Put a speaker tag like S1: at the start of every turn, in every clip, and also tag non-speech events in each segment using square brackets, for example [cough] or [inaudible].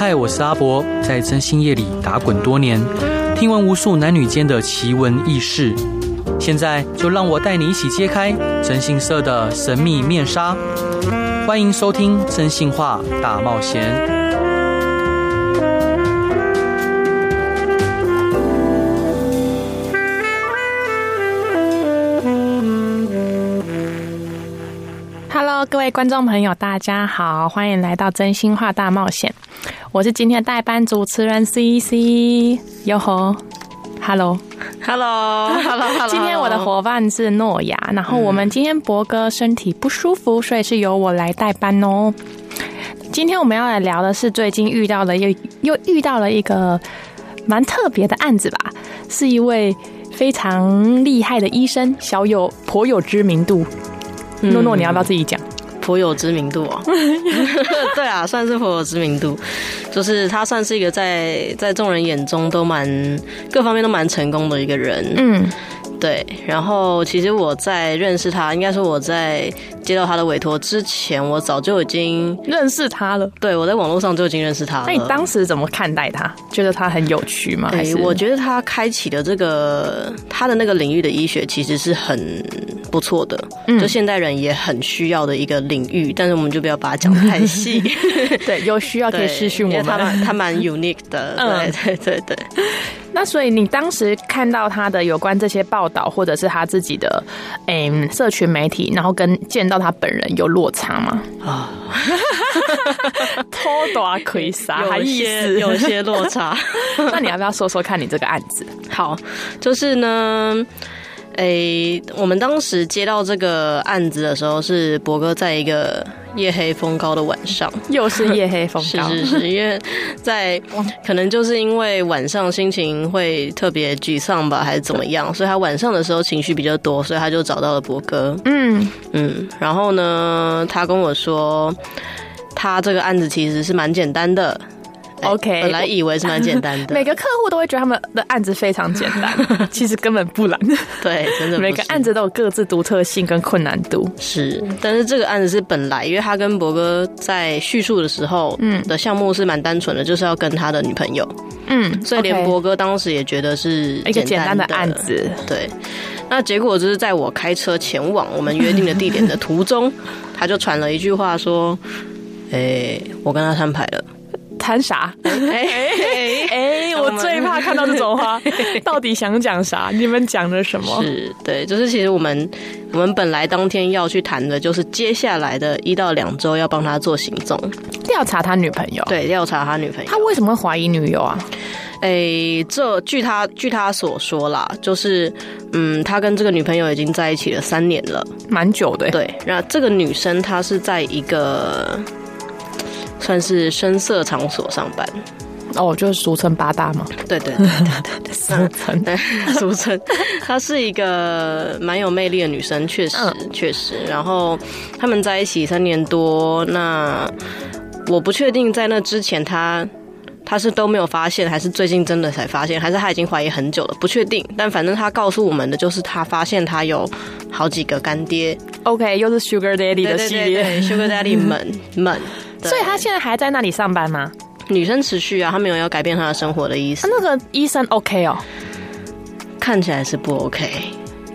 S1: 嗨，我是阿博，在真心夜里打滚多年，听闻无数男女间的奇闻异事。现在就让我带你一起揭开真心社的神秘面纱。欢迎收听《真心话大冒险》。
S2: Hello，各位观众朋友，大家好，欢迎来到《真心话大冒险》。我是今天的代班主持人 CC，哟吼，Hello，Hello，Hello，Hello。[laughs] 今天我的伙伴是诺亚，然后我们今天博哥身体不舒服，所以是由我来代班哦。今天我们要来聊的是最近遇到的又又遇到了一个蛮特别的案子吧，是一位非常厉害的医生，小有颇有知名度。诺诺，你要不要自己讲？
S3: 颇有知名度哦，[laughs] 对啊，算是颇有知名度，就是他算是一个在在众人眼中都蛮各方面都蛮成功的一个人，嗯。对，然后其实我在认识他，应该说我在接到他的委托之前，我早就已经
S2: 认识他了。
S3: 对，我在网络上就已经认识他了。
S2: 那你当时怎么看待他？觉得他很有趣吗？还是
S3: 我觉得他开启的这个他的那个领域的医学其实是很不错的，嗯，就现代人也很需要的一个领域。但是我们就不要把它讲得太细。[laughs]
S2: 对，有需要可以私讯我们。
S3: 他蛮他蛮 unique 的，对对对对。
S2: 那所以你当时看到他的有关这些报道，或者是他自己的诶社群媒体，然后跟见到他本人有落差吗？啊，偷大亏杀，
S3: 有一些有些落差。[laughs]
S2: 那你要不要说说看你这个案子？
S3: 好，就是呢。诶、欸，我们当时接到这个案子的时候，是博哥在一个夜黑风高的晚上，
S2: 又是夜黑风高，[laughs]
S3: 是是是，因为在可能就是因为晚上心情会特别沮丧吧，还是怎么样，所以他晚上的时候情绪比较多，所以他就找到了博哥。嗯嗯，然后呢，他跟我说，他这个案子其实是蛮简单的。
S2: OK，
S3: 本来以为是蛮简单的，
S2: 每个客户都会觉得他们的案子非常简单，[laughs] 其实根本不难。
S3: 对，真的，
S2: 每个案子都有各自独特性跟困难度。
S3: 是，但是这个案子是本来，因为他跟博哥在叙述的时候，嗯，的项目是蛮单纯的，就是要跟他的女朋友，嗯，所以连博哥当时也觉得是
S2: 一个简单的案子。
S3: 对，那结果就是在我开车前往我们约定的地点的途中，他就传了一句话说：“哎，我跟他摊牌了。”
S2: 谈啥？哎哎哎！我最怕看到这种话，[laughs] 到底想讲啥？你们讲的什么？
S3: 是对，就是其实我们我们本来当天要去谈的，就是接下来的一到两周要帮他做行踪，
S2: 调查他女朋友。
S3: 对，调查他女朋友。
S2: 他为什么会怀疑女友啊？
S3: 哎、欸，这据他据他所说啦，就是嗯，他跟这个女朋友已经在一起了三年了，
S2: 蛮久的。
S3: 对，那这个女生她是在一个。算是深色场所上班，
S2: 哦，就是俗称八大嘛。
S3: 对对对对对，俗称对俗称。她是一个蛮有魅力的女生，确实确实。然后他们在一起三年多，那我不确定在那之前她她是都没有发现，还是最近真的才发现，还是她已经怀疑很久了，不确定。但反正她告诉我们的就是，她发现她有好几个干爹。
S2: OK，又是 Sugar Daddy 的系列，
S3: 对对对对，Sugar Daddy 们们。
S2: 所以他现在还在那里上班吗？
S3: 女生持续啊，他没有要改变他的生活的意思。
S2: 那个医生 OK 哦，
S3: 看起来是不 OK，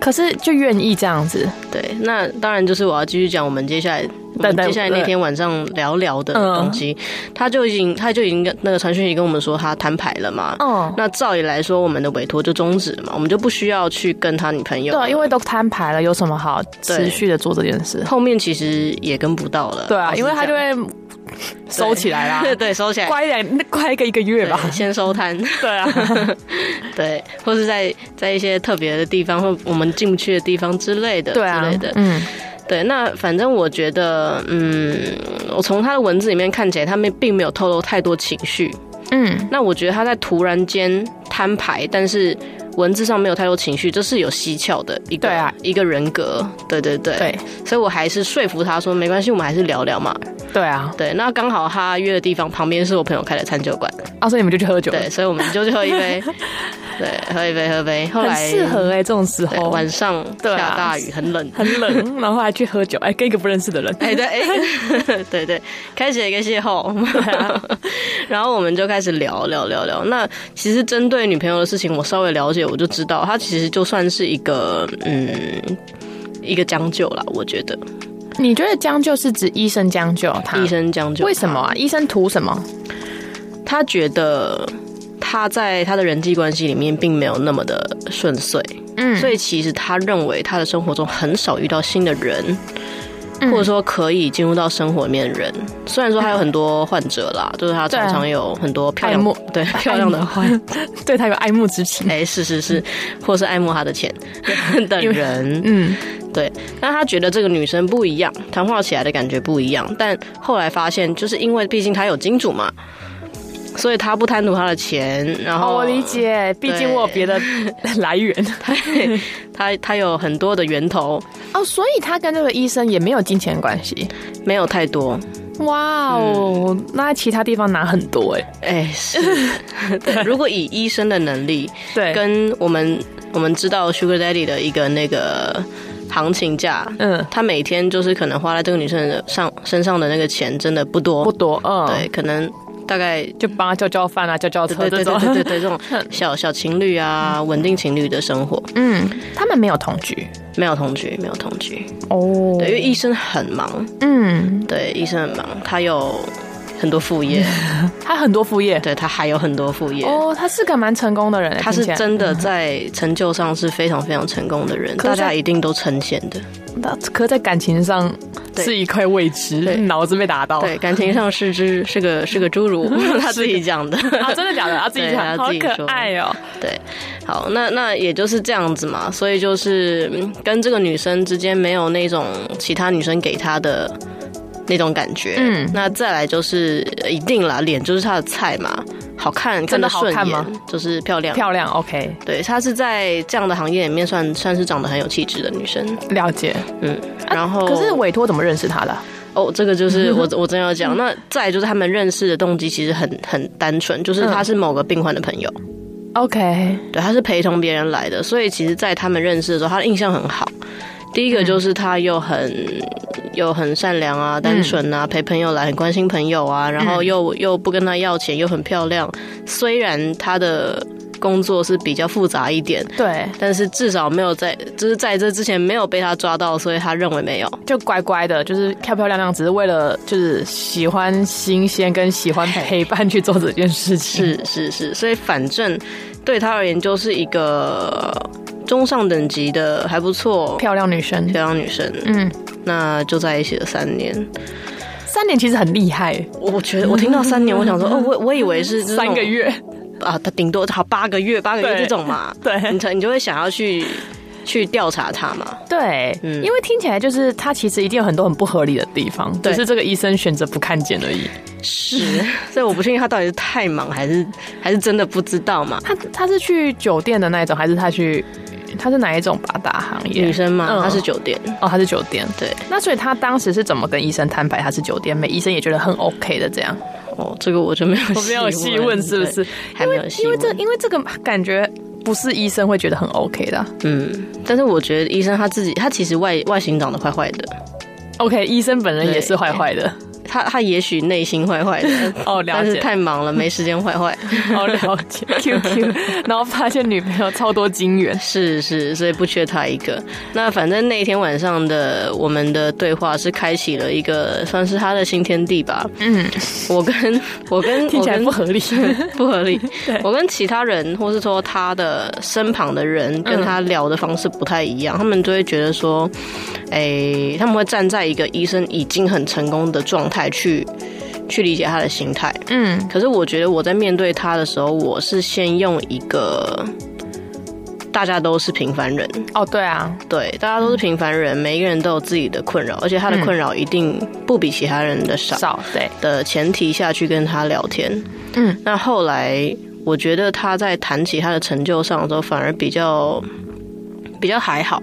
S2: 可是就愿意这样子。
S3: 对，那当然就是我要继续讲我们接下来。等接下来那天晚上聊聊的东西，他就已经他就已经跟那个传讯息跟我们说他摊牌了嘛。嗯，那照理来说，我们的委托就终止了嘛，我们就不需要去跟他女朋友。
S2: 对，因为都摊牌了，有什么好持续的做这件事？
S3: 后面其实也跟不到了。
S2: 对啊，因为他就会收起来啦。
S3: 对，[laughs] 对，收起来，
S2: 乖一点，乖一个一个月吧，
S3: 先收摊。
S2: 对啊，[laughs]
S3: 对，或是在在一些特别的地方或我们进不去的地方之类的，对啊，之类的，嗯。对，那反正我觉得，嗯，我从他的文字里面看起来，他们并没有透露太多情绪，嗯，那我觉得他在突然间摊牌，但是文字上没有太多情绪，这是有蹊跷的一个，对啊，一个人格，对对对，对，所以我还是说服他说没关系，我们还是聊聊嘛，
S2: 对啊，
S3: 对，那刚好他约的地方旁边是我朋友开的餐酒馆，
S2: 啊，所以你们就去喝酒，
S3: 对，所以我们就去喝一杯。[laughs] 对，喝一杯，喝一杯。后来
S2: 很适合哎，这种时候。
S3: 晚上下大雨，很冷，
S2: 很冷，然后还去喝酒，哎，跟一个不认识的人，
S3: 哎，对，哎，[laughs] 对对，开始了一个邂逅，[laughs] 然后我们就开始聊聊聊聊。那其实针对女朋友的事情，我稍微了解，我就知道，他其实就算是一个嗯，一个将就啦，我觉得。
S2: 你觉得将就是指医生将就他？
S3: 医生将就？
S2: 为什么啊？医生图什么？
S3: 他觉得他在他的人际关系里面并没有那么的顺遂，嗯，所以其实他认为他的生活中很少遇到新的人，嗯、或者说可以进入到生活里面的人。虽然说他有很多患者啦，嗯、就是他常常有很多漂亮
S2: 慕 [laughs]
S3: 对漂亮的患，
S2: 对他有爱慕之情。
S3: 哎、欸，是是是，或是爱慕他的钱 [laughs] 的人，嗯。对，但他觉得这个女生不一样，谈话起来的感觉不一样。但后来发现，就是因为毕竟他有金主嘛，所以他不贪图他的钱。然后、哦、
S2: 我理解，毕竟我有别的 [laughs] 来源，
S3: 他他他有很多的源头
S2: 哦，所以他跟这个医生也没有金钱关系，
S3: 没有太多。
S2: 哇哦，嗯、那在其他地方拿很多哎
S3: 哎。[laughs] 如果以医生的能力，对，跟我们我们知道 Sugar Daddy 的一个那个。行情价，嗯，他每天就是可能花在这个女生的上身上的那个钱真的不多，
S2: 不多，嗯，
S3: 对，可能大概
S2: 就帮他叫叫饭啊，叫叫车，
S3: 对对对对对，这种 [laughs] 小小情侣啊，稳定情侣的生活，
S2: 嗯，他们没有同居，
S3: 没有同居，没有同居，哦，对，因为医生很忙，嗯，对，医生很忙，他有。很多副业，[laughs]
S2: 他很多副业，
S3: 对，他还有很多副业
S2: 哦。他是个蛮成功的人，
S3: 他是真的在成就上是非常非常成功的人，大家一定都称羡的。
S2: 那可在感情上是一块未知，脑子被打到。
S3: 对，感情上是只是个是个侏儒，[laughs] 他自己讲的
S2: 啊，真的假的？[laughs] 他自己讲，好可爱哦。
S3: 对，好，那那也就是这样子嘛，所以就是跟这个女生之间没有那种其他女生给他的。那种感觉，嗯，那再来就是一定啦，脸就是他的菜嘛，好看，
S2: 真的好看吗？
S3: 就是漂亮，
S2: 漂亮，OK，
S3: 对，她是在这样的行业里面算算是长得很有气质的女生，
S2: 了解，嗯，然后、啊、可是委托怎么认识她的？
S3: 哦，这个就是 [laughs] 我我真要讲，那再就是他们认识的动机其实很很单纯，就是他是某个病患的朋友
S2: ，OK，
S3: 对，他是陪同别人来的，所以其实，在他们认识的时候，他的印象很好。第一个就是他又很又很善良啊，单纯啊，陪朋友来，很关心朋友啊，然后又又不跟他要钱，又很漂亮。虽然他的工作是比较复杂一点，
S2: 对，
S3: 但是至少没有在就是在这之前没有被他抓到，所以他认为没有，
S2: 就乖乖的，就是漂漂亮亮，只是为了就是喜欢新鲜跟喜欢陪伴去做这件事情。
S3: 是是是，所以反正对他而言就是一个。中上等级的还不错，
S2: 漂亮女生，
S3: 漂亮女生，嗯，那就在一起了三年，
S2: 三年其实很厉害。
S3: 我觉得我听到三年，我想说，哦，我 [laughs] 我以为是
S2: 三个月
S3: 啊，他顶多好八个月，八个月这种嘛，
S2: 对，
S3: 你你就会想要去去调查他嘛，
S2: 对，嗯，因为听起来就是他其实一定有很多很不合理的地方，只是这个医生选择不看见而已。
S3: 是，[laughs] 所以我不确定他到底是太忙，还是还是真的不知道嘛？
S2: 他他是去酒店的那一种，还是他去？他是哪一种八大行业？
S3: 女生吗？嗯、他是酒店
S2: 哦，他是酒店。
S3: 对，
S2: 那所以他当时是怎么跟医生摊牌？他是酒店，美医生也觉得很 OK 的这样。
S3: 哦，这个我就没有，
S2: 我没有细问，是不是？还没有细问，因为这因为这个感觉不是医生会觉得很 OK 的。
S3: 嗯，但是我觉得医生他自己，他其实外外形长得坏坏的。
S2: OK，医生本人也是坏坏的。
S3: 他他也许内心坏坏的 [laughs]
S2: 哦，了解，
S3: 但是太忙了，没时间坏坏。
S2: 哦，了解。Q Q，然后发现女朋友超多金元，
S3: 是是，所以不缺他一个。那反正那一天晚上的我们的对话是开启了一个算是他的新天地吧。嗯，我跟我跟 [laughs]
S2: 听起来不合理，[laughs]
S3: 不合理。对，我跟其他人或是说他的身旁的人跟他聊的方式不太一样，他们就会觉得说，哎，他们会站在一个医生已经很成功的状态。去去理解他的心态，嗯，可是我觉得我在面对他的时候，我是先用一个大家都是平凡人。
S2: 哦，对啊，
S3: 对，大家都是平凡人，每一个人都有自己的困扰，而且他的困扰一定不比其他人的少，
S2: 少对。
S3: 的前提下去跟他聊天，嗯，那后来我觉得他在谈起他的成就上的时候，反而比较比较还好。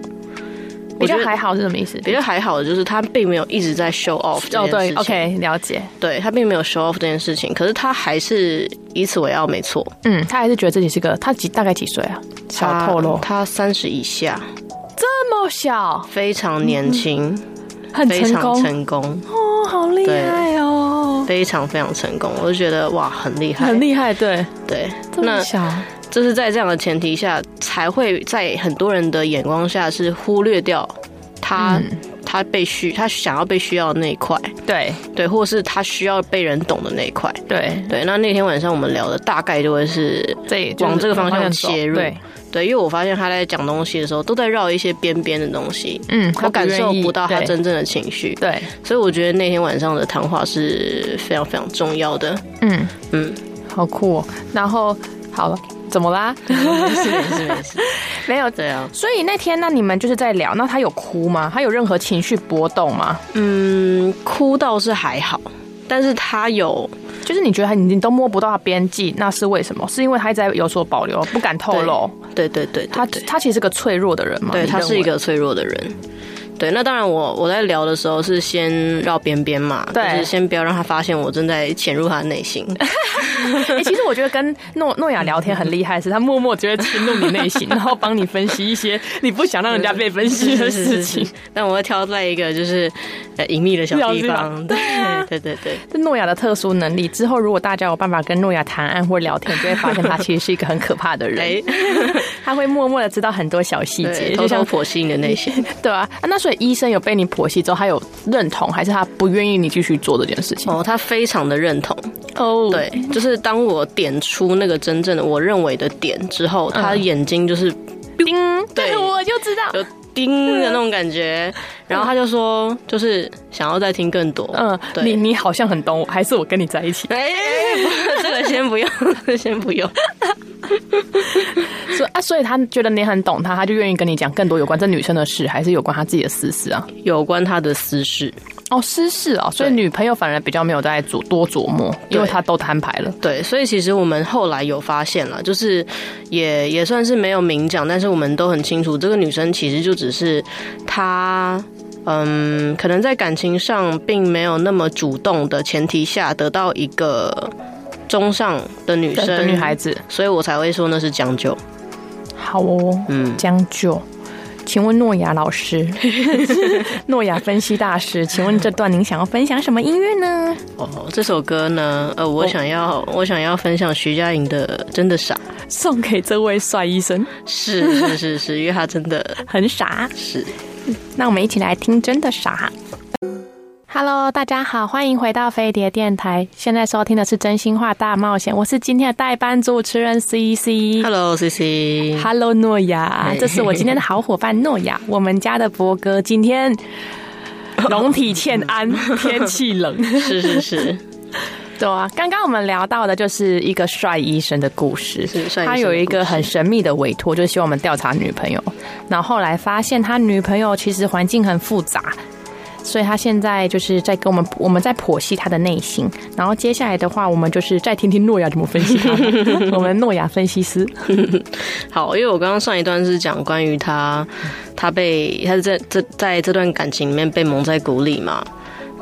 S2: 比较还好是什么意思？
S3: 比较还好的就是他并没有一直在 show off 这件事情。哦，对
S2: ，OK，了解。
S3: 对，他并没有 show off 这件事情，可是他还是以此为傲，没错。
S2: 嗯，他还是觉得自己是个他几大概几岁啊？小透露，
S3: 他三十以下，
S2: 这么小，
S3: 非常年轻，嗯，
S2: 很成功，
S3: 成功
S2: 哦，好厉害哦，
S3: 非常非常成功，我就觉得哇，很厉害，
S2: 很厉害，对
S3: 对，
S2: 这么小。
S3: 就是在这样的前提下，才会在很多人的眼光下是忽略掉他，嗯、他被需他想要被需要的那一块，
S2: 对。
S3: 对，或是他需要被人懂的那一块，
S2: 对。
S3: 对。那那天晚上我们聊的大概就会是往这个方向切入，
S2: 对
S3: 对，因为我发现他在讲东西的时候都在绕一些边边的东西，嗯，我感受不到他真正的情绪，
S2: 对，
S3: 所以我觉得那天晚上的谈话是非常非常重要的，嗯。
S2: 嗯，好酷哦。然后好了。怎么啦？
S3: 没事没事没事，
S2: 没 [laughs] 有这样。所以那天那你们就是在聊，那他有哭吗？他有任何情绪波动吗？
S3: 嗯，哭倒是还好，但是他有，
S2: 就是你觉得他你都摸不到他边际，那是为什么？是因为他一直在有所保留，不敢透露。
S3: 对对对，对，
S2: 他他其实是个脆弱的人嘛。
S3: 对，他是一个脆弱的人。对，那当然我，我我在聊的时候是先绕边边嘛，对，就是先不要让他发现我正在潜入他的内心。[laughs]
S2: 欸、其实我觉得跟诺诺亚聊天很厉害，是他默默就会侵入你内心，然后帮你分析一些你不想让人家被分析的事情。
S3: 但我会挑在一个就是呃隐秘的小地方。对对对对，
S2: 这诺亚的特殊能力。之后如果大家有办法跟诺亚谈案或聊天，就会发现他其实是一个很可怕的人。[laughs] 他会默默的知道很多小细节，
S3: 就像剖析你的内心。[laughs]
S2: 对啊，那所以。医生有被你剖析之后，他有认同，还是他不愿意你继续做这件事情？
S3: 哦，他非常的认同。哦，对，就是当我点出那个真正的我认为的点之后，他的眼睛就是
S2: 叮，对，我就知道，
S3: 就叮的那种感觉。[laughs] 然后他就说，就是想要再听更多。嗯，对，
S2: 你你好像很懂我，还是我跟你在一起？哎，[laughs]
S3: 这个先不用，[laughs] 先不用。[laughs]
S2: 所以啊，所以他觉得你很懂他，他就愿意跟你讲更多有关这女生的事，还是有关他自己的私事啊？
S3: 有关他的私事
S2: 哦，私事哦。所以女朋友反而比较没有在琢多琢磨，因为他都摊牌了。
S3: 对，所以其实我们后来有发现了，就是也也算是没有明讲，但是我们都很清楚，这个女生其实就只是她，嗯，可能在感情上并没有那么主动的前提下得到一个。中上的女生的
S2: 女孩子，
S3: 所以我才会说那是将就。
S2: 好哦，嗯，将就。请问诺亚老师，[laughs] 诺亚分析大师，请问这段您想要分享什么音乐呢？
S3: 哦，这首歌呢，呃，我想要，哦、我想要分享徐佳莹的《真的傻》，
S2: 送给这位帅医生。
S3: 是是是是，因为他真的
S2: 很傻。
S3: 是，
S2: 那我们一起来听《真的傻》。Hello，大家好，欢迎回到飞碟电台。现在收听的是《真心话大冒险》，我是今天的代班主持人 CC。
S3: Hello，CC。
S2: Hello，诺亚，这是我今天的好伙伴诺亚。我们家的博哥今天龙体欠安，[laughs] 天气冷。
S3: 是是是，
S2: 对啊。刚刚我们聊到的就是一个帅医生的故事，是帅。他有一个很神秘的委托，就是希望我们调查女朋友。然后后来发现他女朋友其实环境很复杂。所以他现在就是在跟我们，我们在剖析他的内心。然后接下来的话，我们就是再听听诺亚怎么分析他。我们诺亚分析师，
S3: 好，因为我刚刚上一段是讲关于他，他被他是在这在这段感情里面被蒙在鼓里嘛。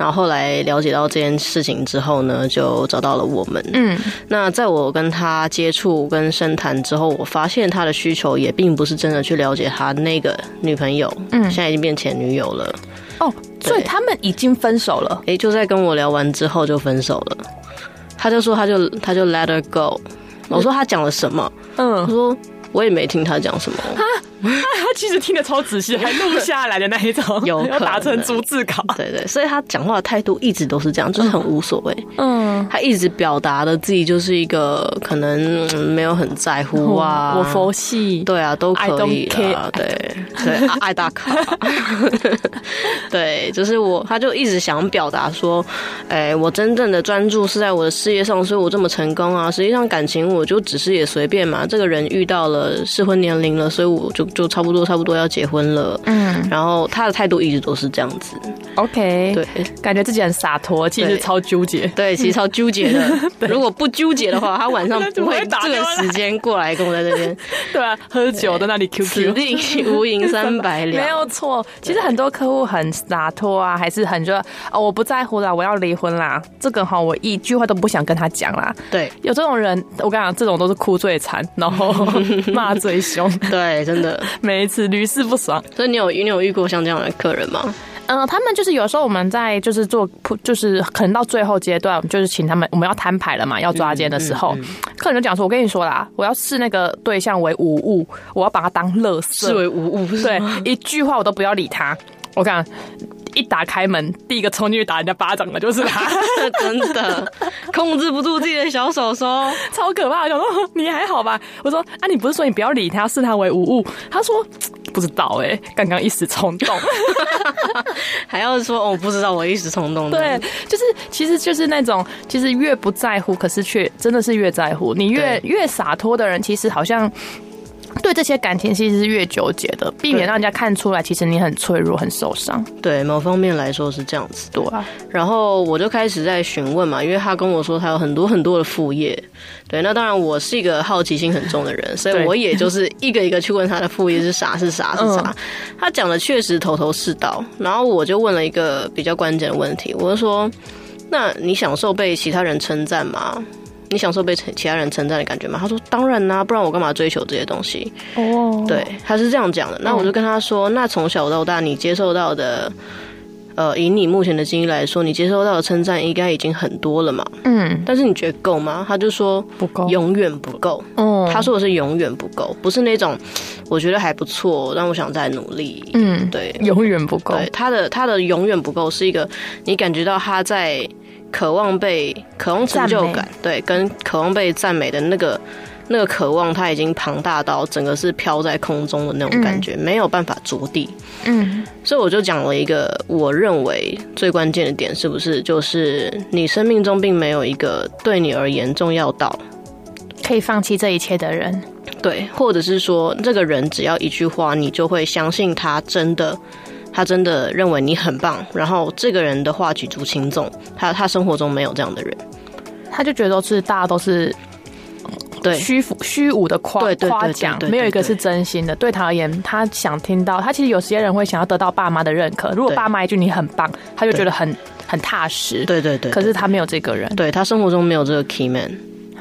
S3: 然后后来了解到这件事情之后呢，就找到了我们。嗯，那在我跟他接触跟深谈之后，我发现他的需求也并不是真的去了解他那个女朋友，嗯，现在已经变前女友了。
S2: 哦，所以他们已经分手了。
S3: 哎，就在跟我聊完之后就分手了。他就说他就他就 let her go。我说他讲了什么？嗯，他说我也没听他讲什么。
S2: 他其实听得超仔细，[laughs] 还录下来的那一种，有要打成逐字稿。
S3: 对对，所以他讲话的态度一直都是这样，就是很无所谓。嗯，他一直表达的自己就是一个可能没有很在乎啊，[laughs]
S2: 我佛系，
S3: 对啊，都可以啊，对对，爱大卡。[laughs] 对，就是我，他就一直想表达说，哎，我真正的专注是在我的事业上，所以我这么成功啊。实际上感情我就只是也随便嘛。这个人遇到了适婚年龄了，所以我就。就差不多差不多要结婚了。嗯，然后他的态度一直都是这样子。
S2: OK，对，感觉自己很洒脱，其实超纠结。
S3: 对，其实超纠结的。[laughs] 如果不纠结的话，他晚上不会这个时间过来跟我在这边。[laughs]
S2: 对啊，喝酒在那里 QQ，
S3: 此地无银三百两。
S2: 没有错，其实很多客户很洒脱啊，还是很说哦，我不在乎啦，我要离婚啦。这个哈，我一句话都不想跟他讲啦。
S3: 对，
S2: 有这种人，我跟你讲，这种都是哭最惨，然后 [laughs] 骂最凶。
S3: 对，真的，[laughs]
S2: 每一次屡试不爽。
S3: 所以你有你有遇过像这样的客人吗？
S2: 嗯，他们就是有时候我们在就是做，就是可能到最后阶段，就是请他们我们要摊牌了嘛，要抓奸的时候，嗯嗯嗯、客人就讲说：“我跟你说啦，我要视那个对象为无物，我要把他当乐色，
S3: 视为无物，
S2: 对，一句话我都不要理他。”我看一打开门，第一个冲进去打人家巴掌的就是他，[laughs]
S3: 真的控制不住自己的小手手，
S2: 超可怕。我想说 [laughs] 你还好吧？我说啊，你不是说你不要理他，视他为无物？他说。不知道哎、欸，刚刚一时冲动，[laughs]
S3: 还要说哦，不知道我一时冲动。
S2: 对，就是其实就是那种，其实越不在乎，可是却真的是越在乎。你越越洒脱的人，其实好像。对这些感情其实是越纠结的，避免让人家看出来，其实你很脆弱、很受伤。
S3: 对，某方面来说是这样子。
S2: 对啊，
S3: 然后我就开始在询问嘛，因为他跟我说他有很多很多的副业。对，那当然我是一个好奇心很重的人，[laughs] 所以我也就是一个一个去问他的副业是啥是啥是啥。他讲的确实头头是道，然后我就问了一个比较关键的问题，我就说：那你享受被其他人称赞吗？你享受被其他人称赞的感觉吗？他说当然啦、啊，不然我干嘛追求这些东西？哦，oh. 对，他是这样讲的。那我就跟他说，那从小到大你接受到的，呃，以你目前的经历来说，你接受到的称赞应该已经很多了嘛？嗯，但是你觉得够吗？他就说不够，永远不够。哦，他说的是永远不够，不是那种我觉得还不错，但我想再努力。嗯，对，
S2: 永远不够。
S3: 对，他的他的永远不够是一个你感觉到他在。渴望被渴望成就感，对，跟渴望被赞美的那个那个渴望，它已经庞大到整个是飘在空中的那种感觉，嗯、没有办法着地。嗯，所以我就讲了一个我认为最关键的点，是不是就是你生命中并没有一个对你而言重要到
S2: 可以放弃这一切的人，
S3: 对，或者是说这个人只要一句话，你就会相信他真的。他真的认为你很棒，然后这个人的话举足轻重。他他生活中没有这样的人，
S2: 他就觉得是大家都是对虚浮虚无的夸夸奖，没有一个是真心的。对他而言，他想听到他其实有些人会想要得到爸妈的认可。如果爸妈一句你很棒，他就觉得很很踏实。对对对。可是他没有这个人，
S3: 对他生活中没有这个 key man。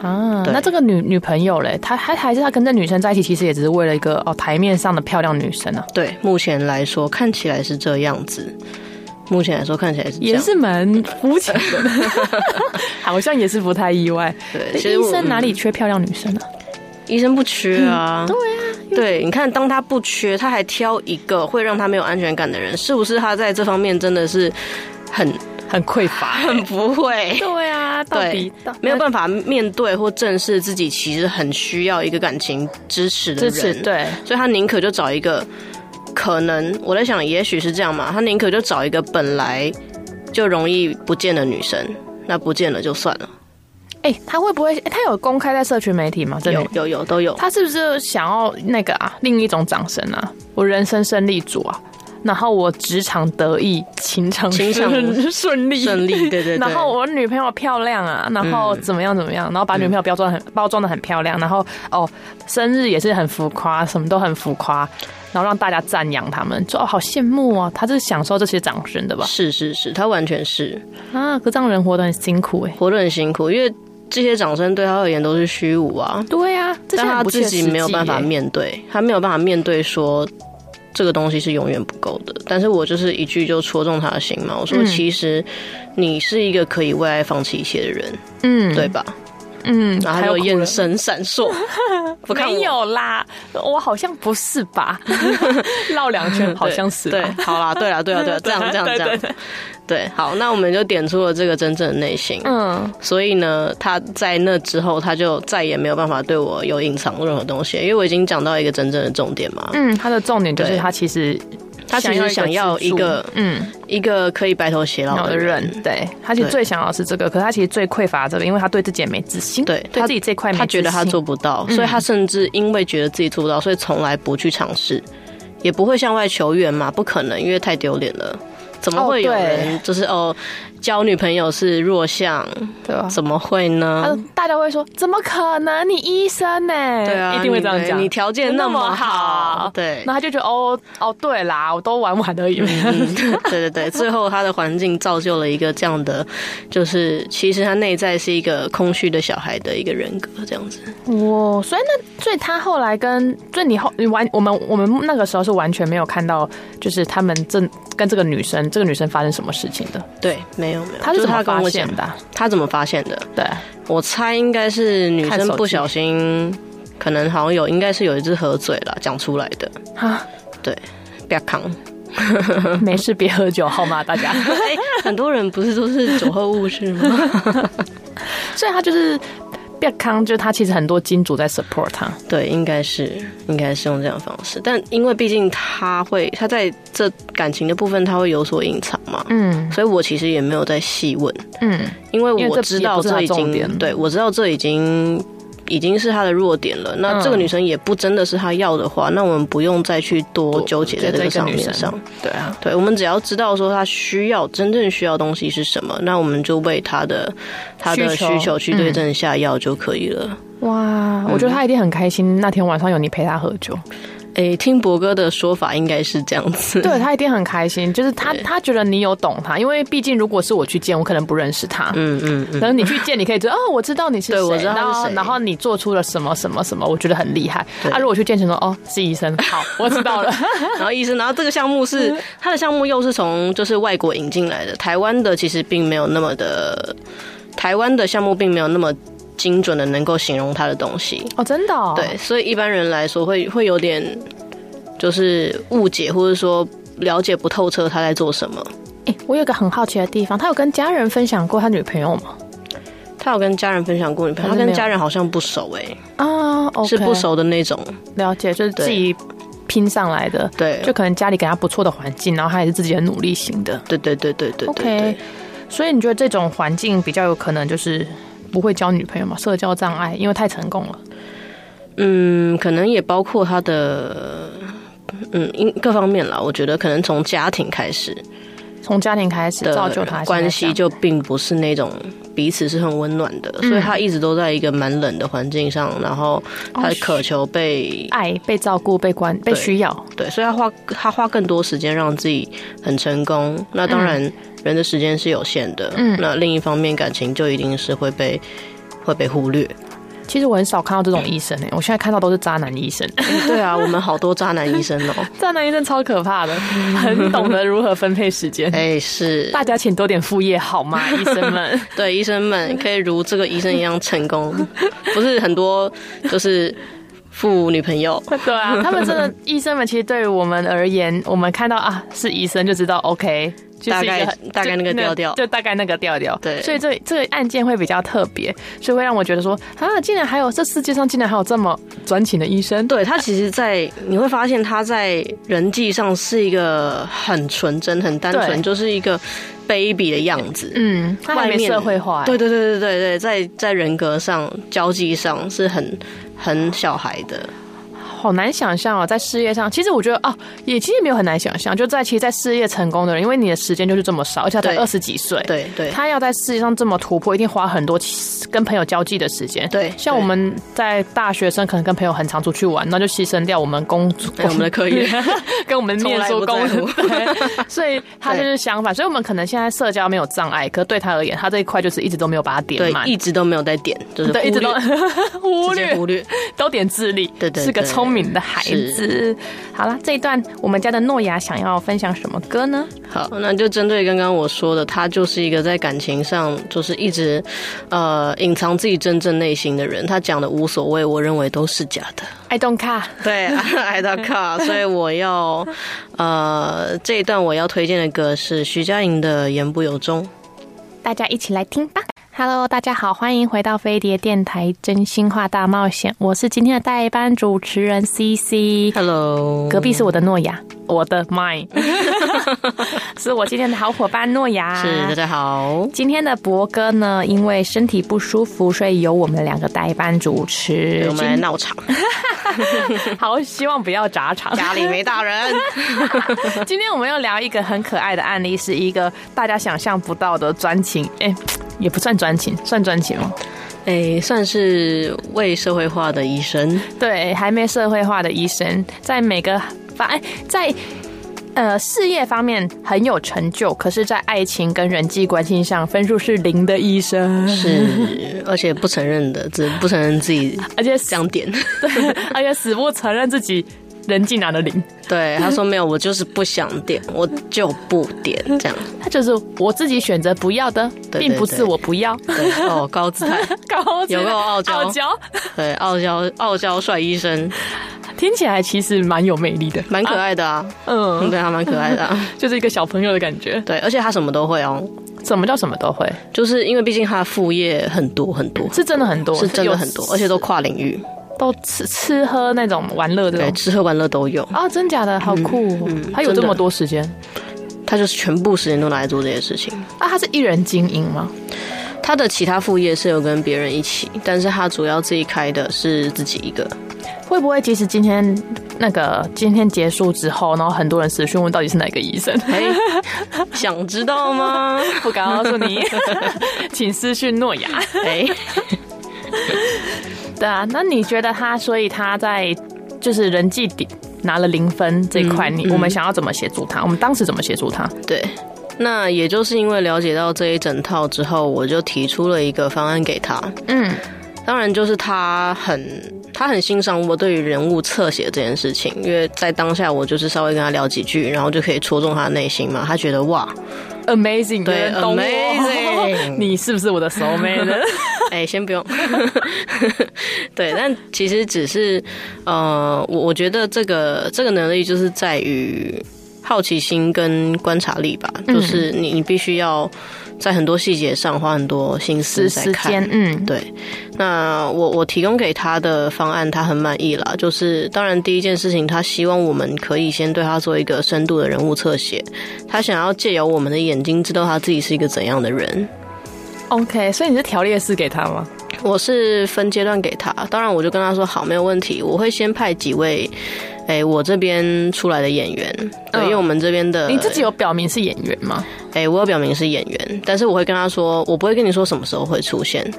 S2: 啊，那这个女女朋友嘞，她还还是她跟这女生在一起，其实也只是为了一个哦台面上的漂亮女生啊。
S3: 对，目前来说看起来是这样子。目前来说看起来是
S2: 也是蛮肤浅的，[laughs] 好像也是不太意外。对，其实医生哪里缺漂亮女生呢？啊？
S3: 医生不缺啊。
S2: 嗯、对啊，
S3: 对，你看，当他不缺，他还挑一个会让他没有安全感的人，是不是他在这方面真的是很？
S2: 很匮乏，[laughs]
S3: 很不会。
S2: 对啊，到底
S3: 对没有办法面对或正视自己，其实很需要一个感情支持的人。支持，
S2: 对，
S3: 所以他宁可就找一个，可能我在想，也许是这样嘛。他宁可就找一个本来就容易不见的女生，那不见了就算了。
S2: 哎、欸，他会不会？欸、他有公开在社群媒体吗？
S3: 有有有都有。
S2: 他是不是想要那个啊？另一种掌声啊？我人生胜利组啊？然后我职场得意，情场顺 [laughs] 顺利
S3: 顺利，对对对。
S2: 然后我女朋友漂亮啊，然后怎么样怎么样，然后把女朋友包装很包装的很漂亮，然后哦，生日也是很浮夸，什么都很浮夸，然后让大家赞扬他们，说哦好羡慕啊，他是享受这些掌声的吧？
S3: 是是是，他完全是
S2: 啊，可这样人活得很辛苦哎，
S3: 活得很辛苦，因为这些掌声对他而言都是虚无啊。
S2: 对啊，
S3: 但他自己没有办法面对，他没有办法面对说。这个东西是永远不够的，但是我就是一句就戳中他的心嘛。我说，其实你是一个可以为爱放弃一切的人，嗯，对吧？嗯，然后他就眼神
S2: 闪烁，[laughs] 没有啦，我好像不是吧？[laughs] 绕两圈好像是，
S3: 对，好啦，对啦，对啦，对啦，这样这样这样。对，好，那我们就点出了这个真正的内心。嗯，所以呢，他在那之后，他就再也没有办法对我有隐藏任何东西，因为我已经讲到一个真正的重点嘛。
S2: 嗯，他的重点就是他其实
S3: 他其实想要一个嗯。一个可以白头偕老的人，
S2: 对，他其实最想要的是这个，可是他其实最匮乏这个，因为他对自己也没自信，
S3: 对，
S2: 他自己这块
S3: 他觉得他做不到，所以他甚至因为觉得自己做不到，所以从来不去尝试，也不会向外求援嘛，不可能，因为太丢脸了，怎么会有人就是哦？交女朋友是弱项，对吧？怎么会呢？
S2: 大家会说，怎么可能？你医生呢？
S3: 对啊，
S2: 一定会这样讲。
S3: 你条件那么好，对，
S2: 那他就觉得哦哦，对啦，我都玩玩而已。
S3: 对对对，[laughs] 最后他的环境造就了一个这样的，就是其实他内在是一个空虚的小孩的一个人格，这样子。
S2: 哇，所以那所以他后来跟，所以你后你完，我们我们那个时候是完全没有看到，就是他们正跟这个女生，这个女生发生什么事情的。
S3: 对，没。没有没有，
S2: 他是他跟我讲的？
S3: 他怎么发现的？
S2: 对，
S3: 我猜应该是女生不小心，可能好像有，应该是有一只喝醉了讲出来的。哈，对，别扛，[laughs]
S2: 没事别喝酒好吗？大家，
S3: 欸，[laughs] 很多人不是都是酒后误事吗？[laughs]
S2: 所以他就是。别康，就是他其实很多金主在 support 他，
S3: 对，应该是应该是用这样的方式，但因为毕竟他会他在这感情的部分他会有所隐藏嘛，嗯，所以我其实也没有在细问，嗯，因为我知道这已经对我知道这已经。已经是他的弱点了。那这个女生也不真的是他要的话，嗯、那我们不用再去多纠结在这个上面上。
S2: 对啊，
S3: 对，我们只要知道说他需要真正需要东西是什么，那我们就为他的他的需求去对症下药就可以了。
S2: 嗯、哇，我觉得他一定很开心，那天晚上有你陪他喝酒。
S3: 诶、欸，听博哥的说法，应该是这样子。
S2: 对，他一定很开心，就是他他觉得你有懂他，因为毕竟如果是我去见，我可能不认识他。嗯嗯嗯。然后你去见，你可以知道哦，我知道你是谁，
S3: 对，我知道。
S2: 然后你做出了什么什么什么，我觉得很厉害。对啊，如果去见成说哦，是医生，[laughs] 好，我知道了。[laughs]
S3: 然后医生，然后这个项目是他的项目，又是从就是外国引进来的，台湾的其实并没有那么的，台湾的项目并没有那么。精准的能够形容他的东西
S2: 哦，真的、哦、
S3: 对，所以一般人来说会会有点就是误解，或者说了解不透彻他在做什么。
S2: 哎、欸，我有个很好奇的地方，他有跟家人分享过他女朋友吗？
S3: 他有跟家人分享过女朋友，他跟家人好像不熟哎、欸、啊，okay、是不熟的那种。
S2: 了解，就是自己拼上来的，
S3: 对，
S2: 就可能家里给他不错的环境，然后他也是自己很努力型的，
S3: 对对对对对，对。OK，
S2: 所以你觉得这种环境比较有可能就是。不会交女朋友嘛？社交障碍，因为太成功了。
S3: 嗯，可能也包括他的，嗯，因各方面啦。我觉得可能从家庭开始，
S2: 从家庭开始造就他
S3: 关系就并不是那种彼此是很温暖的，嗯、所以他一直都在一个蛮冷的环境上，然后他渴求被
S2: 爱、被照顾、被关、被需要。
S3: 对，所以他花他花更多时间让自己很成功。那当然。嗯人的时间是有限的，嗯，那另一方面感情就一定是会被会被忽略。
S2: 其实我很少看到这种医生诶、欸，我现在看到都是渣男医生。[laughs]
S3: 欸、对啊，我们好多渣男医生哦、喔，[laughs]
S2: 渣男医生超可怕的，很懂得如何分配时间。[laughs]
S3: 哎、欸，是，
S2: 大家请多点副业好吗？医生们，
S3: 对，医生们可以如这个医生一样成功，不是很多就是。妇女朋友，
S2: 对啊，他们真的医生们其实对于我们而言，我们看到啊是医生就知道 OK，
S3: 大概大概那个调调，
S2: 就大概那个调调。
S3: 对，
S2: 所以这这个案件会比较特别，所以会让我觉得说啊，竟然还有这世界上竟然还有这么专情的医生。
S3: 对，他其实，在你会发现他在人际上是一个很纯真、很单纯，就是一个 baby 的样子。
S2: 嗯，他还没社会化。
S3: 对对对对对对，在在人格上、交际上是很。很小孩的，
S2: 好难想象哦，在事业上，其实我觉得哦，也其实没有很难想象。就在其实，在事业成功的人，因为你的时间就是这么少，而且他才二十几岁，
S3: 对对，
S2: 他要在事业上这么突破，一定花很多跟朋友交际的时间。
S3: 对，
S2: 像我们在大学生，可能跟朋友很常出去玩，那就牺牲掉我们工作、
S3: 我们的课业，[laughs]
S2: 跟我们念书工 [laughs] 作。[laughs] 所以他就是相反，所以我们可能现在社交没有障碍，可是对他而言，他这一块就是一直都没有把它点满，
S3: 一直都没有在点，就是
S2: 对，一直都忽略
S3: 忽略。
S2: 都点智力，
S3: 对，对对，
S2: 是个聪明的孩子。好了，这一段我们家的诺亚想要分享什么歌呢？
S3: 好，那就针对刚刚我说的，他就是一个在感情上就是一直呃隐藏自己真正内心的人。他讲的无所谓，我认为都是假的。
S2: I don't care，
S3: 对，[laughs] I don't care。[laughs] 所以我要呃这一段我要推荐的歌是徐佳莹的《言不由衷》，
S2: 大家一起来听吧。Hello，大家好，欢迎回到飞碟电台真心话大冒险。我是今天的代班主持人 CC。
S3: Hello，
S2: 隔壁是我的诺亚，我的 Mine，[laughs] [laughs] 是我今天的好伙伴诺亚。
S3: 是，大家好。
S2: 今天的博哥呢，因为身体不舒服，所以由我们两个代班主持。
S3: 我们来闹场。[laughs]
S2: 好，希望不要砸场。
S3: 家里没大人。
S2: 今天我们要聊一个很可爱的案例，是一个大家想象不到的专情。哎。也不算专情，算专情吗？
S3: 哎、欸，算是未社会化的医生。
S2: 对，还没社会化的医生，在每个方哎，在呃事业方面很有成就，可是，在爱情跟人际关系上分数是零的医生。
S3: 是，而且不承认的，只不承认自己，[laughs] 而且想点，[laughs]
S2: 对，而且死不承认自己。人竟拿的零，
S3: 对，他说没有，我就是不想点，我就不点，这样。[laughs]
S2: 他就是我自己选择不要的，并不是我不要。
S3: 对哦，高姿态，[laughs]
S2: 高
S3: 有没有傲娇？
S2: 傲娇，
S3: 对，傲娇，傲娇帅医生，
S2: 听起来其实蛮有魅力的，
S3: 蛮可爱的啊。嗯，对，他蛮可爱的，[laughs]
S2: 就是一个小朋友的感觉。
S3: 对，而且他什么都会哦。
S2: 什么叫什么都会？
S3: 就是因为毕竟他的副业很多很多，
S2: 是真的很多，
S3: 是真的很多，而且都跨领域。
S2: 都吃吃喝那种玩乐的，
S3: 对，吃喝玩乐都有
S2: 啊，真假的好酷，哦，嗯，他有这么多时间，
S3: 他就是全部时间都拿来做这些事情
S2: 啊。他是一人经营吗？
S3: 他的其他副业是有跟别人一起，但是他主要自己开的是自己一个。
S2: 会不会其实今天那个今天结束之后，然后很多人私讯问到底是哪个医生？
S3: 哎，想知道吗？[laughs]
S2: 不敢告诉你，[laughs] 请私讯诺亚。哎。对啊，那你觉得他，所以他在就是人际底拿了零分这一块，你、嗯嗯、我们想要怎么协助他？我们当时怎么协助他？
S3: 对，那也就是因为了解到这一整套之后，我就提出了一个方案给他。嗯，当然就是他很他很欣赏我对于人物侧写这件事情，因为在当下我就是稍微跟他聊几句，然后就可以戳中他的内心嘛。他觉得哇
S2: ，amazing，
S3: 对，amazing，[laughs]
S2: 你是不是我的 soul mate？[laughs]
S3: 哎、欸，先不用。[laughs] 对，但其实只是，呃，我我觉得这个这个能力就是在于好奇心跟观察力吧，嗯、就是你你必须要在很多细节上花很多心思在看。嗯，对。那我我提供给他的方案，他很满意啦。就是当然第一件事情，他希望我们可以先对他做一个深度的人物侧写，他想要借由我们的眼睛知道他自己是一个怎样的人。
S2: OK，所以你是条列式给他吗？
S3: 我是分阶段给他，当然我就跟他说好，没有问题。我会先派几位，哎、欸，我这边出来的演员，对，因为我们这边的，
S2: 你自己有表明是演员吗？
S3: 哎、欸，我有表明是演员，但是我会跟他说，我不会跟你说什么时候会出现。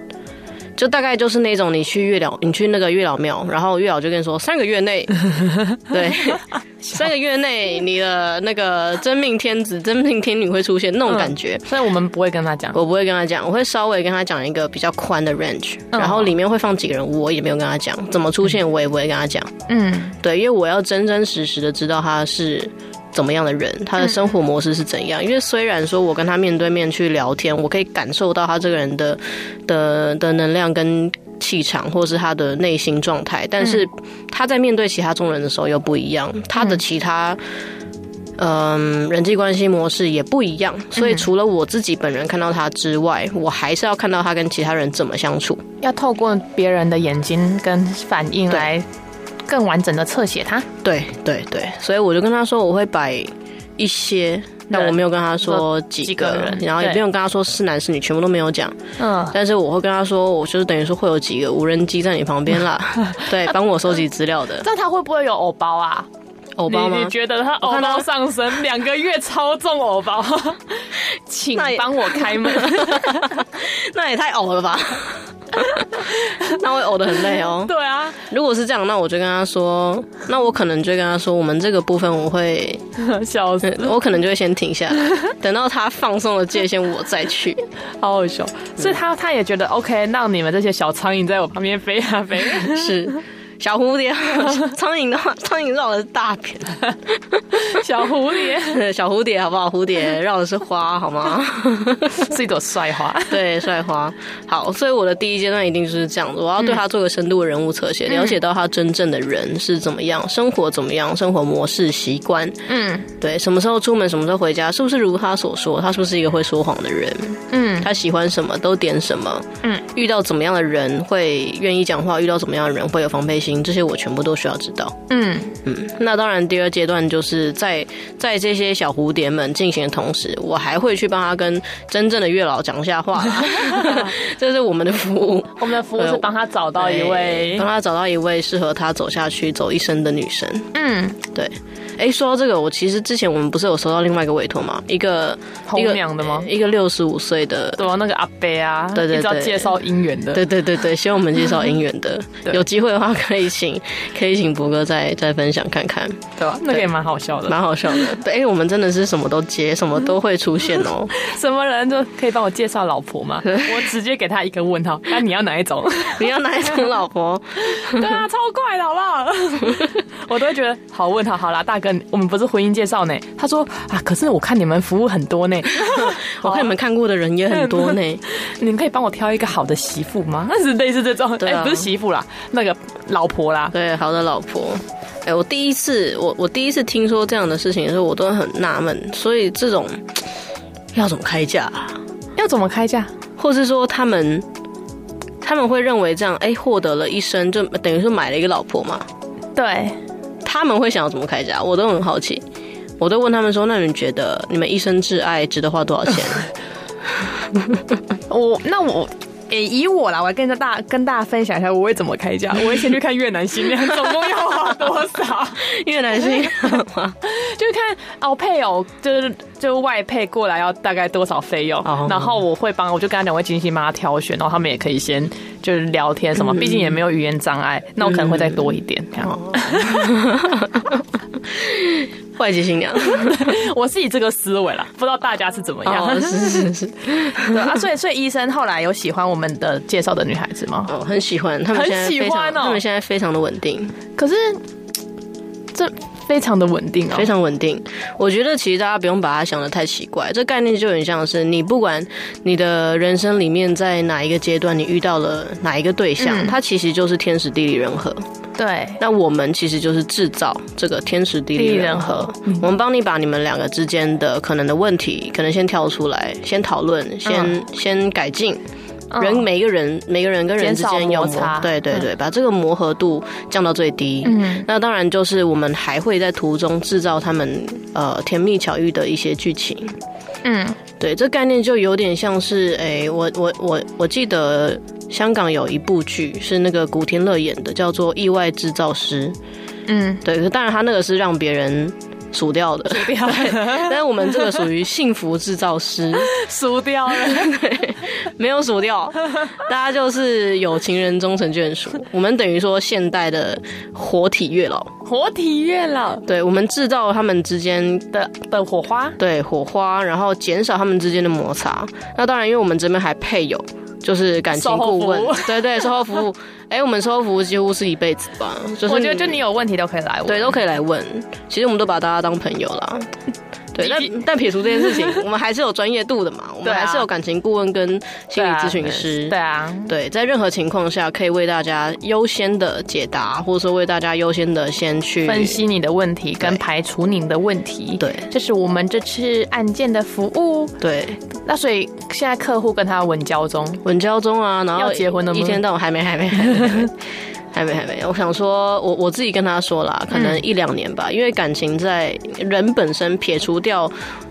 S3: 就大概就是那种你去月老，你去那个月老庙，然后月老就跟你说三个月内，[laughs] 对，[laughs] 三个月内你的那个真命天子、真命天女会出现那种感觉。
S2: 所以我们不会跟他讲，
S3: 我不会跟他讲，我会稍微跟他讲一个比较宽的 range，然后里面会放几个人，我也没有跟他讲怎么出现，我也不会跟他讲。嗯，对，因为我要真真实实的知道他是。怎么样的人，他的生活模式是怎样？嗯、因为虽然说我跟他面对面去聊天，我可以感受到他这个人的的的能量跟气场，或是他的内心状态，但是他在面对其他众人的时候又不一样，他的其他嗯、呃、人际关系模式也不一样。所以除了我自己本人看到他之外，我还是要看到他跟其他人怎么相处，
S2: 要透过别人的眼睛跟反应来。更完整的侧写他，
S3: 对对对，所以我就跟他说我会摆一些，但我没有跟他说几个，人，然后也不用跟他说是男是女，全部都没有讲。嗯，但是我会跟他说，我就是等于说会有几个无人机在你旁边啦，[laughs] 对，帮我收集资料的。[laughs]
S2: 那他会不会有偶包啊？
S3: 偶包吗？
S2: 你觉得他偶包上身两个月超重偶包，[laughs] 请帮我开门，
S3: 那也太偶了吧？[laughs] 那会呕得很累哦。
S2: 对啊，
S3: 如果是这样，那我就跟他说，那我可能就跟他说，我们这个部分我会 [laughs]
S2: 笑死，
S3: 我可能就会先停下来，[laughs] 等到他放松了界限，我再去。
S2: 好好笑，所以他他也觉得 OK，让你们这些小苍蝇在我旁边飞啊飞。
S3: 是。小蝴蝶，[laughs] 苍蝇的话，苍蝇绕的是大片。[laughs] [laughs]
S2: 小蝴蝶，
S3: 小蝴蝶，好不好？蝴蝶绕的是花，好吗？
S2: 是一朵帅花。
S3: 对，帅花。好，所以我的第一阶段一定就是这样子，我要对他做个深度的人物侧写，嗯、了解到他真正的人是怎么样，生活怎么样，生活模式、习惯。嗯，对，什么时候出门，什么时候回家，是不是如他所说，他是不是一个会说谎的人？嗯。嗯，他喜欢什么都点什么，嗯，遇到怎么样的人会愿意讲话，遇到怎么样的人会有防备心，这些我全部都需要知道。嗯嗯，那当然，第二阶段就是在在这些小蝴蝶们进行的同时，我还会去帮他跟真正的月老讲一下话，[laughs] 这是我们的服务。
S2: 我们的服务是帮他找到一位，
S3: 帮他找到一位适合他走下去、走一生的女神。嗯，对。哎，说到这个，我其实之前我们不是有收到另外一个委托吗？一个
S2: 红娘的吗？
S3: 一个六十五岁的，
S2: 对啊，那个阿伯啊，
S3: 对对
S2: 对，介绍姻缘的，
S3: 对对对对，希望我们介绍姻缘的。[laughs] 有机会的话，可以请可以请博哥再再分享看看，
S2: 对吧？那个也蛮好笑的，
S3: 蛮好笑的。[laughs] 对，我们真的是什么都接，什么都会出现哦。[laughs]
S2: 什么人都可以帮我介绍老婆吗？我直接给他一个问号，那你要哪一种？[laughs]
S3: 你要哪一种老婆？
S2: 对啊，超怪的好不好？我都会觉得好问号。好啦，大哥，我们不是婚姻。介绍呢？他说啊，可是我看你们服务很多呢，
S3: 我看你们看过的人也很多呢。
S2: 你们可以帮我挑一个好的媳妇吗？那是类似这种，哎、啊欸，不是媳妇啦，那个老婆啦。
S3: 对，好的老婆。哎、欸，我第一次，我我第一次听说这样的事情的时候，我都很纳闷。所以这种要怎么开价？
S2: 要怎么开价？
S3: 或是说他们他们会认为这样，哎、欸，获得了一生，就等于说买了一个老婆嘛？
S2: 对，
S3: 他们会想要怎么开价？我都很好奇。我都问他们说：“那你们觉得你们一生挚爱值得花多少钱？” [laughs]
S2: 我那我诶，以我啦，我来跟大家跟大家分享一下，我会怎么开价？我会先去看越南新娘，总共要花多少？[laughs]
S3: 越南新娘 [laughs]
S2: 就是看哦配偶，就是就外配过来要大概多少费用，然后我会帮，我就跟他两位精心帮他挑选，然后他们也可以先就是聊天什么，毕竟也没有语言障碍，那我可能会再多一点这样。[laughs]
S3: 外籍新娘，[laughs]
S2: 我是以这个思维啦，不知道大家是怎么样？
S3: 哦、是是是，[laughs]
S2: 对啊，所以所以医生后来有喜欢我们的介绍的女孩子吗？
S3: 哦，很喜欢，他们现在非常很喜欢哦，他们现在非常的稳定。
S2: 可是这非常的稳定哦，
S3: 非常稳定。我觉得其实大家不用把它想的太奇怪，这概念就很像是你不管你的人生里面在哪一个阶段，你遇到了哪一个对象，嗯、它其实就是天时地利人和。
S2: 对，
S3: 那我们其实就是制造这个天时地利人和，我们帮你把你们两个之间的可能的问题，可能先挑出来，先讨论，先、嗯、先改进。人每一个人每个人跟人之间有磨，对对对，把这个磨合度降到最低。嗯，那当然就是我们还会在途中制造他们呃甜蜜巧遇的一些剧情。嗯，对，这概念就有点像是，哎、欸，我我我我记得香港有一部剧是那个古天乐演的，叫做《意外制造师》。嗯，对，当然他那个是让别人。数掉的，数掉了。[laughs] 但是我们这个属于幸福制造师，[laughs]
S2: 数掉了，
S3: 对，没有数掉，大家就是有情人终成眷属。我们等于说现代的活体月老，
S2: 活体月老，
S3: 对，我们制造他们之间
S2: 的的火花，
S3: 对，火花，然后减少他们之间的摩擦。那当然，因为我们这边还配有。就是感情顾问，对对，售后服务。[laughs] 哎、欸，我们售后服务几乎是一辈子吧。就是
S2: 我觉得，就你有问题都可以来问，
S3: 对，都可以来问。其实我们都把大家当朋友啦。对，但但撇除这件事情，[laughs] 我们还是有专业度的嘛。我们还是有感情顾问跟心理咨询师。
S2: 对啊，
S3: 对，在任何情况下，可以为大家优先的解答，或者说为大家优先的先去
S2: 分析你的问题，跟排除你的问题。
S3: 对，
S2: 这是我们这次案件的服务。
S3: 对，
S2: 那所以现在客户跟他稳交中，
S3: 稳交中啊，然后
S2: 要结婚的吗？
S3: 一天到晚还没，还没，还没。[laughs] 还没还没，我想说，我我自己跟他说啦，可能一两年吧，嗯、因为感情在人本身撇除掉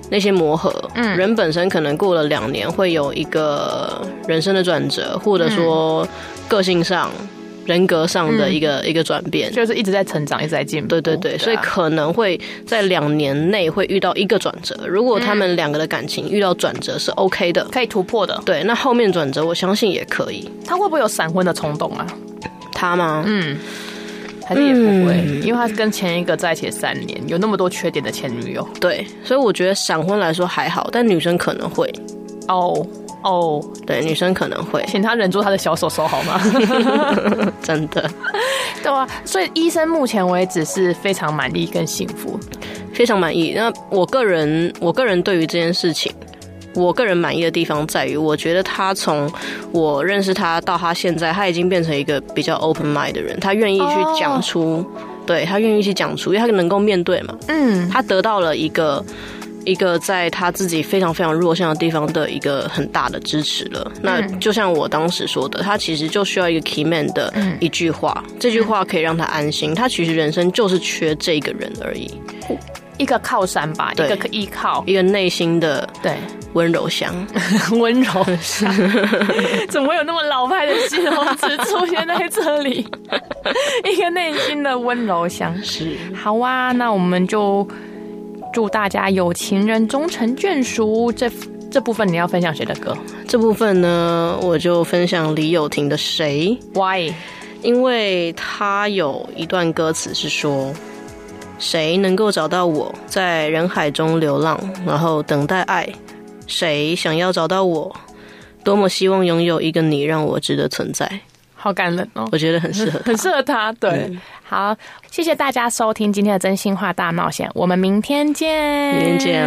S3: 那些磨合，嗯，人本身可能过了两年会有一个人生的转折，或者说个性上、嗯、人格上的一个、嗯、一个转变，
S2: 就是一直在成长，一直在进步。
S3: 对对对，所以可能会在两年内会遇到一个转折。如果他们两个的感情遇到转折是 OK 的，
S2: 可以突破的，
S3: 对，那后面转折我相信也可以。
S2: 他会不会有闪婚的冲动啊？
S3: 他吗？
S2: 嗯，还是也不会，嗯、因为他跟前一个在一起三年，有那么多缺点的前女友。
S3: 对，所以我觉得闪婚来说还好，但女生可能会。
S2: 哦哦，
S3: 对，女生可能会，
S2: 请他忍住他的小手手好吗？[laughs]
S3: 真的，
S2: 对啊。所以医生目前为止是非常满意跟幸福，
S3: 非常满意。那我个人，我个人对于这件事情。我个人满意的地方在于，我觉得他从我认识他到他现在，他已经变成一个比较 open mind 的人。他愿意去讲出，对，他愿意去讲出，因为他能够面对嘛。嗯，他得到了一个。一个在他自己非常非常弱项的地方的一个很大的支持了。那就像我当时说的，他其实就需要一个 key man 的一句话，这句话可以让他安心。他其实人生就是缺这个人而已，
S2: 一个靠山吧，一个可依靠，
S3: 一个内心的对温柔乡，[laughs]
S2: 温柔乡，[laughs] 怎么会有那么老派的形容词出现在这里？[laughs] 一个内心的温柔乡是好啊，那我们就。祝大家有情人终成眷属。这这部分你要分享谁的歌？
S3: 这部分呢，我就分享李友廷的《谁》。
S2: Why？
S3: 因为他有一段歌词是说：“谁能够找到我在人海中流浪，然后等待爱？谁想要找到我？多么希望拥有一个你，让我值得存在。”
S2: 好感人哦，
S3: 我觉得很适合，
S2: 很适合他。对，嗯、好，谢谢大家收听今天的真心话大冒险，我们明天见，
S3: 明天见。